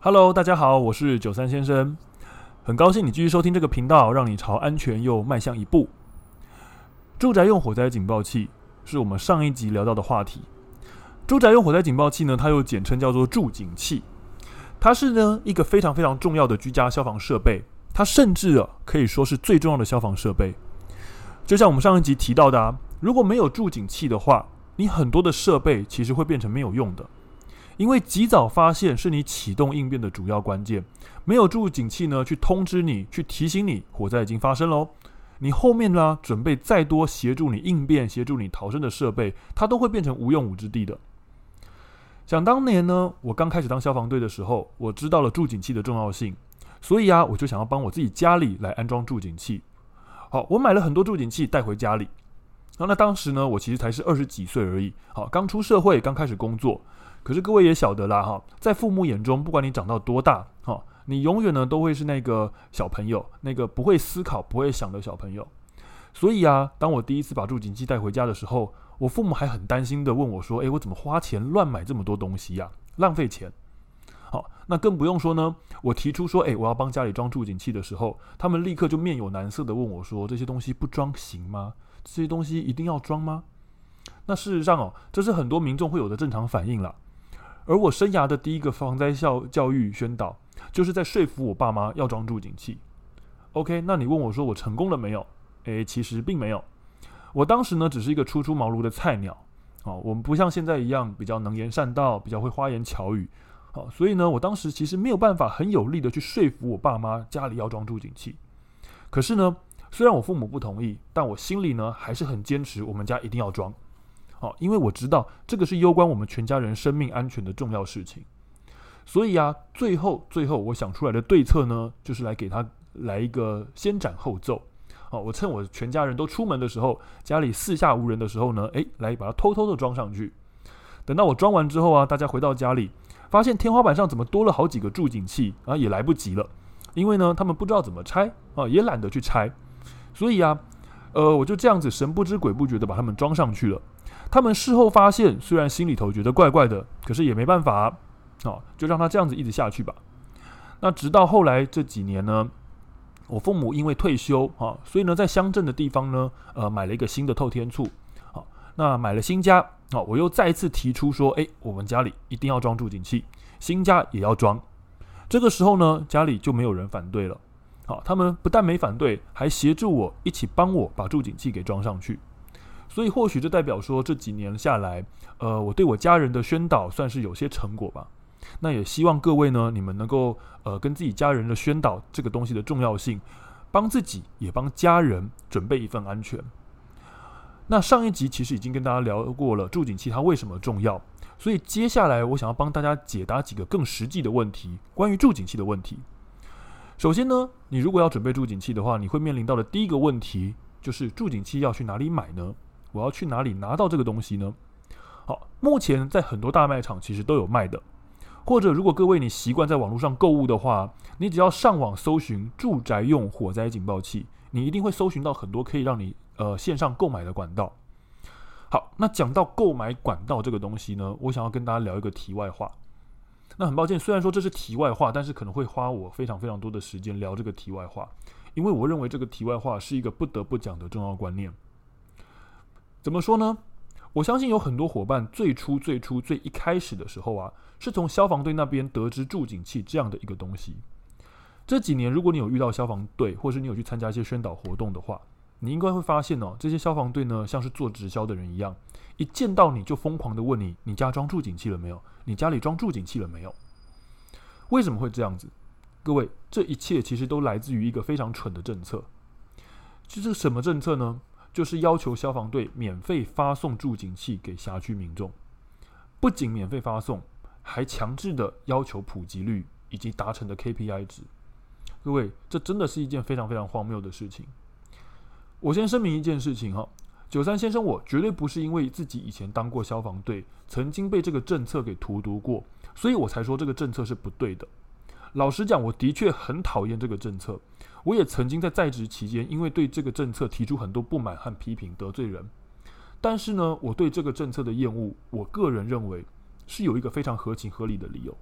Hello，大家好，我是九三先生，很高兴你继续收听这个频道，让你朝安全又迈向一步。住宅用火灾警报器是我们上一集聊到的话题。住宅用火灾警报器呢，它又简称叫做住警器，它是呢一个非常非常重要的居家消防设备，它甚至啊可以说是最重要的消防设备。就像我们上一集提到的啊，如果没有住警器的话，你很多的设备其实会变成没有用的。因为及早发现是你启动应变的主要关键，没有住警器呢，去通知你，去提醒你火灾已经发生喽。你后面呢，准备再多协助你应变、协助你逃生的设备，它都会变成无用武之地的。想当年呢，我刚开始当消防队的时候，我知道了助警器的重要性，所以啊，我就想要帮我自己家里来安装助警器。好，我买了很多助警器带回家里。然后那当时呢，我其实才是二十几岁而已，好，刚出社会，刚开始工作。可是各位也晓得啦，哈，在父母眼中，不管你长到多大，哈，你永远呢都会是那个小朋友，那个不会思考、不会想的小朋友。所以啊，当我第一次把助警器带回家的时候，我父母还很担心的问我说：“诶，我怎么花钱乱买这么多东西呀？浪费钱。”好，那更不用说呢，我提出说：“诶，我要帮家里装助警器的时候，他们立刻就面有难色的问我说：‘这些东西不装行吗？这些东西一定要装吗？’那事实上哦，这是很多民众会有的正常反应啦。而我生涯的第一个防灾教教育宣导，就是在说服我爸妈要装助警器。OK，那你问我说我成功了没有？诶，其实并没有。我当时呢，只是一个初出茅庐的菜鸟。哦，我们不像现在一样比较能言善道，比较会花言巧语。好，所以呢，我当时其实没有办法很有力的去说服我爸妈家里要装助警器。可是呢，虽然我父母不同意，但我心里呢还是很坚持，我们家一定要装。好，因为我知道这个是攸关我们全家人生命安全的重要事情，所以啊，最后最后我想出来的对策呢，就是来给他来一个先斩后奏。好，我趁我全家人都出门的时候，家里四下无人的时候呢，诶，来把它偷偷的装上去。等到我装完之后啊，大家回到家里，发现天花板上怎么多了好几个助警器啊，也来不及了，因为呢，他们不知道怎么拆啊，也懒得去拆，所以啊，呃，我就这样子神不知鬼不觉的把他们装上去了。他们事后发现，虽然心里头觉得怪怪的，可是也没办法，哦，就让他这样子一直下去吧。那直到后来这几年呢，我父母因为退休啊，所以呢，在乡镇的地方呢，呃，买了一个新的透天厝，好，那买了新家，好，我又再一次提出说，诶，我们家里一定要装助警器，新家也要装。这个时候呢，家里就没有人反对了，好，他们不但没反对，还协助我一起帮我把助警器给装上去。所以或许这代表说，这几年下来，呃，我对我家人的宣导算是有些成果吧。那也希望各位呢，你们能够呃跟自己家人的宣导这个东西的重要性，帮自己也帮家人准备一份安全。那上一集其实已经跟大家聊过了助警器它为什么重要，所以接下来我想要帮大家解答几个更实际的问题，关于助警器的问题。首先呢，你如果要准备助警器的话，你会面临到的第一个问题就是助警器要去哪里买呢？我要去哪里拿到这个东西呢？好，目前在很多大卖场其实都有卖的，或者如果各位你习惯在网络上购物的话，你只要上网搜寻住宅用火灾警报器，你一定会搜寻到很多可以让你呃线上购买的管道。好，那讲到购买管道这个东西呢，我想要跟大家聊一个题外话。那很抱歉，虽然说这是题外话，但是可能会花我非常非常多的时间聊这个题外话，因为我认为这个题外话是一个不得不讲的重要观念。怎么说呢？我相信有很多伙伴最初、最初、最一开始的时候啊，是从消防队那边得知助警器这样的一个东西。这几年，如果你有遇到消防队，或是你有去参加一些宣导活动的话，你应该会发现哦，这些消防队呢，像是做直销的人一样，一见到你就疯狂地问你：你家装助警器了没有？你家里装助警器了没有？为什么会这样子？各位，这一切其实都来自于一个非常蠢的政策。这是什么政策呢？就是要求消防队免费发送助警器给辖区民众，不仅免费发送，还强制的要求普及率以及达成的 KPI 值。各位，这真的是一件非常非常荒谬的事情。我先声明一件事情哈，九三先生，我绝对不是因为自己以前当过消防队，曾经被这个政策给荼毒过，所以我才说这个政策是不对的。老实讲，我的确很讨厌这个政策。我也曾经在在职期间，因为对这个政策提出很多不满和批评，得罪人。但是呢，我对这个政策的厌恶，我个人认为是有一个非常合情合理的理由。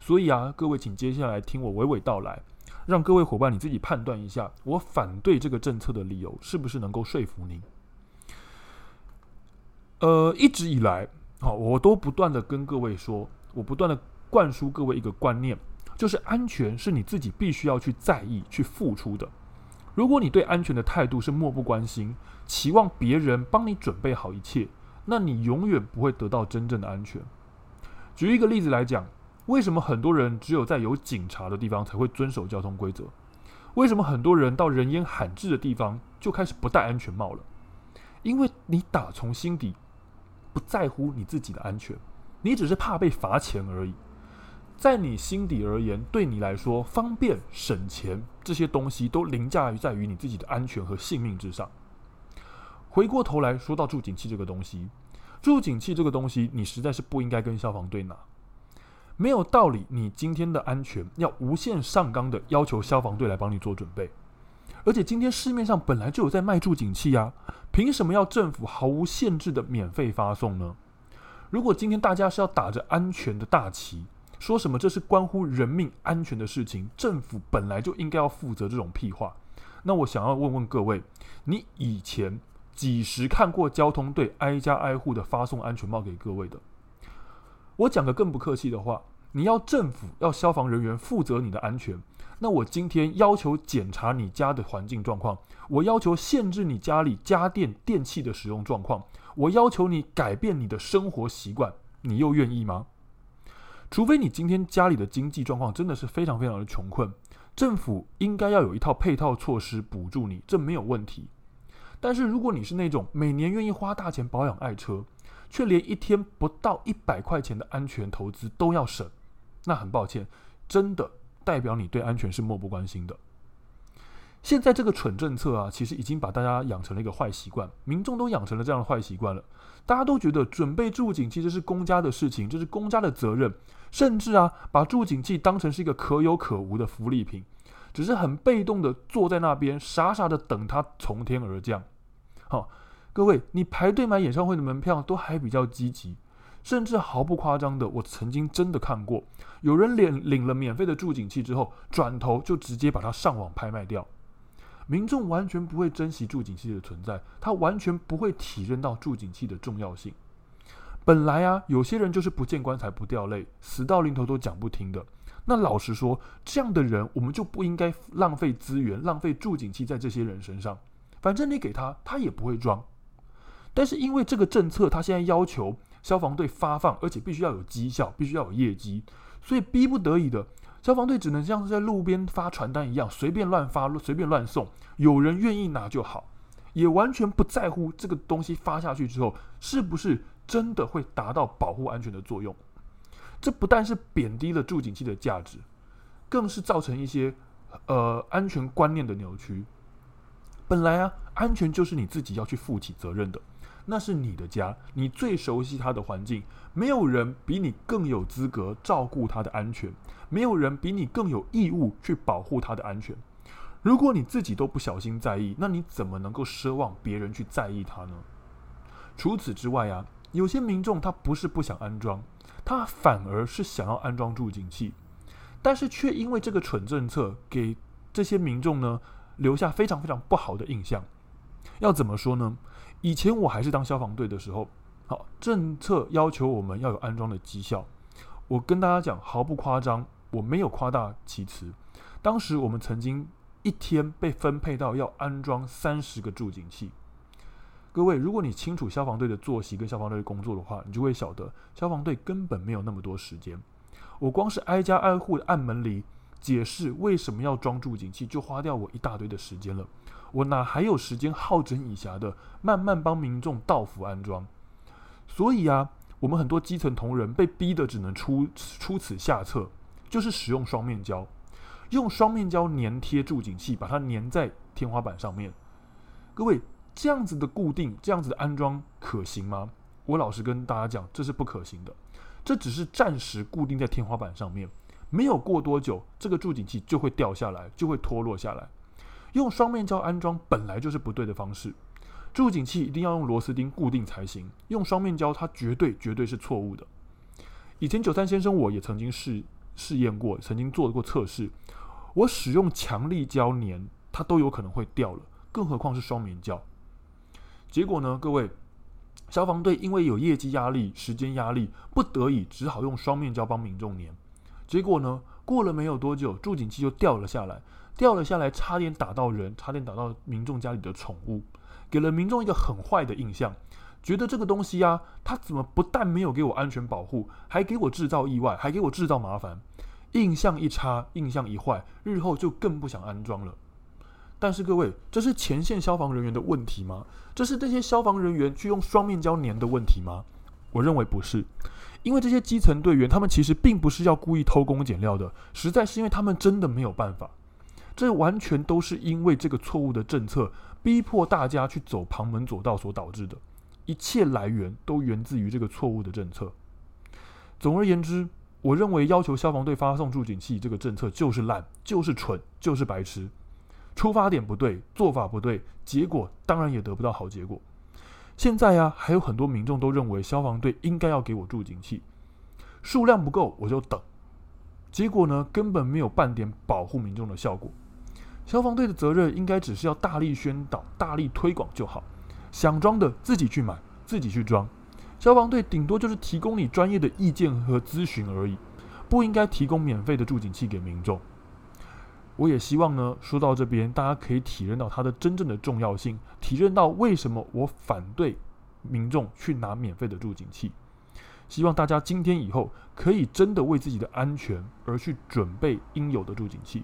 所以啊，各位请接下来听我娓娓道来，让各位伙伴你自己判断一下，我反对这个政策的理由是不是能够说服您。呃，一直以来，好，我都不断的跟各位说，我不断的灌输各位一个观念，就是安全是你自己必须要去在意、去付出的。如果你对安全的态度是漠不关心，期望别人帮你准备好一切，那你永远不会得到真正的安全。举一个例子来讲，为什么很多人只有在有警察的地方才会遵守交通规则？为什么很多人到人烟罕至的地方就开始不戴安全帽了？因为你打从心底不在乎你自己的安全，你只是怕被罚钱而已。在你心底而言，对你来说，方便、省钱这些东西都凌驾于在于你自己的安全和性命之上。回过头来说到助警器这个东西，助警器这个东西，你实在是不应该跟消防队拿，没有道理。你今天的安全要无限上纲的要求消防队来帮你做准备，而且今天市面上本来就有在卖助警器呀，凭什么要政府毫无限制的免费发送呢？如果今天大家是要打着安全的大旗，说什么这是关乎人命安全的事情，政府本来就应该要负责这种屁话。那我想要问问各位，你以前几时看过交通队挨家挨户的发送安全帽给各位的？我讲个更不客气的话，你要政府要消防人员负责你的安全，那我今天要求检查你家的环境状况，我要求限制你家里家电电器的使用状况，我要求你改变你的生活习惯，你又愿意吗？除非你今天家里的经济状况真的是非常非常的穷困，政府应该要有一套配套措施补助你，这没有问题。但是如果你是那种每年愿意花大钱保养爱车，却连一天不到一百块钱的安全投资都要省，那很抱歉，真的代表你对安全是漠不关心的。现在这个蠢政策啊，其实已经把大家养成了一个坏习惯，民众都养成了这样的坏习惯了。大家都觉得准备住警器这是公家的事情，这是公家的责任。甚至啊，把住警器当成是一个可有可无的福利品，只是很被动的坐在那边，傻傻的等它从天而降。好，各位，你排队买演唱会的门票都还比较积极，甚至毫不夸张的，我曾经真的看过，有人领领了免费的住警器之后，转头就直接把它上网拍卖掉。民众完全不会珍惜助警器的存在，他完全不会体认到助警器的重要性。本来啊，有些人就是不见棺材不掉泪，死到临头都讲不听的。那老实说，这样的人我们就不应该浪费资源、浪费助警器在这些人身上。反正你给他，他也不会装。但是因为这个政策，他现在要求消防队发放，而且必须要有绩效，必须要有业绩，所以逼不得已的，消防队只能像是在路边发传单一样，随便乱发、随便乱送。有人愿意拿就好，也完全不在乎这个东西发下去之后是不是。真的会达到保护安全的作用，这不但是贬低了助警器的价值，更是造成一些呃安全观念的扭曲。本来啊，安全就是你自己要去负起责任的，那是你的家，你最熟悉它的环境，没有人比你更有资格照顾它的安全，没有人比你更有义务去保护它的安全。如果你自己都不小心在意，那你怎么能够奢望别人去在意它呢？除此之外啊。有些民众他不是不想安装，他反而是想要安装助警器，但是却因为这个蠢政策，给这些民众呢留下非常非常不好的印象。要怎么说呢？以前我还是当消防队的时候，好，政策要求我们要有安装的绩效。我跟大家讲，毫不夸张，我没有夸大其词。当时我们曾经一天被分配到要安装三十个助警器。各位，如果你清楚消防队的作息跟消防队的工作的话，你就会晓得消防队根本没有那么多时间。我光是挨家挨户的按门铃解释为什么要装助警器，就花掉我一大堆的时间了。我哪还有时间好整以暇的慢慢帮民众到府安装？所以啊，我们很多基层同仁被逼得只能出出此下策，就是使用双面胶，用双面胶粘贴助警器，把它粘在天花板上面。各位。这样子的固定，这样子的安装可行吗？我老实跟大家讲，这是不可行的。这只是暂时固定在天花板上面，没有过多久，这个助警器就会掉下来，就会脱落下来。用双面胶安装本来就是不对的方式，助警器一定要用螺丝钉固定才行。用双面胶，它绝对绝对是错误的。以前九三先生我也曾经试试验过，曾经做过测试。我使用强力胶粘，它都有可能会掉了，更何况是双面胶。结果呢，各位，消防队因为有业绩压力、时间压力，不得已只好用双面胶帮民众粘。结果呢，过了没有多久，助警器就掉了下来，掉了下来，差点打到人，差点打到民众家里的宠物，给了民众一个很坏的印象，觉得这个东西啊，它怎么不但没有给我安全保护，还给我制造意外，还给我制造麻烦。印象一差，印象一坏，日后就更不想安装了。但是各位，这是前线消防人员的问题吗？这是这些消防人员去用双面胶粘的问题吗？我认为不是，因为这些基层队员他们其实并不是要故意偷工减料的，实在是因为他们真的没有办法。这完全都是因为这个错误的政策逼迫大家去走旁门左道所导致的，一切来源都源自于这个错误的政策。总而言之。我认为要求消防队发送助警器这个政策就是烂，就是蠢，就是白痴。出发点不对，做法不对，结果当然也得不到好结果。现在啊，还有很多民众都认为消防队应该要给我助警器，数量不够我就等。结果呢，根本没有半点保护民众的效果。消防队的责任应该只是要大力宣导、大力推广就好，想装的自己去买，自己去装。消防队顶多就是提供你专业的意见和咨询而已，不应该提供免费的助警器给民众。我也希望呢，说到这边，大家可以体认到它的真正的重要性，体认到为什么我反对民众去拿免费的助警器。希望大家今天以后可以真的为自己的安全而去准备应有的助警器。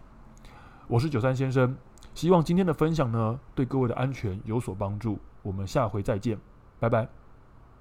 我是九三先生，希望今天的分享呢，对各位的安全有所帮助。我们下回再见，拜拜。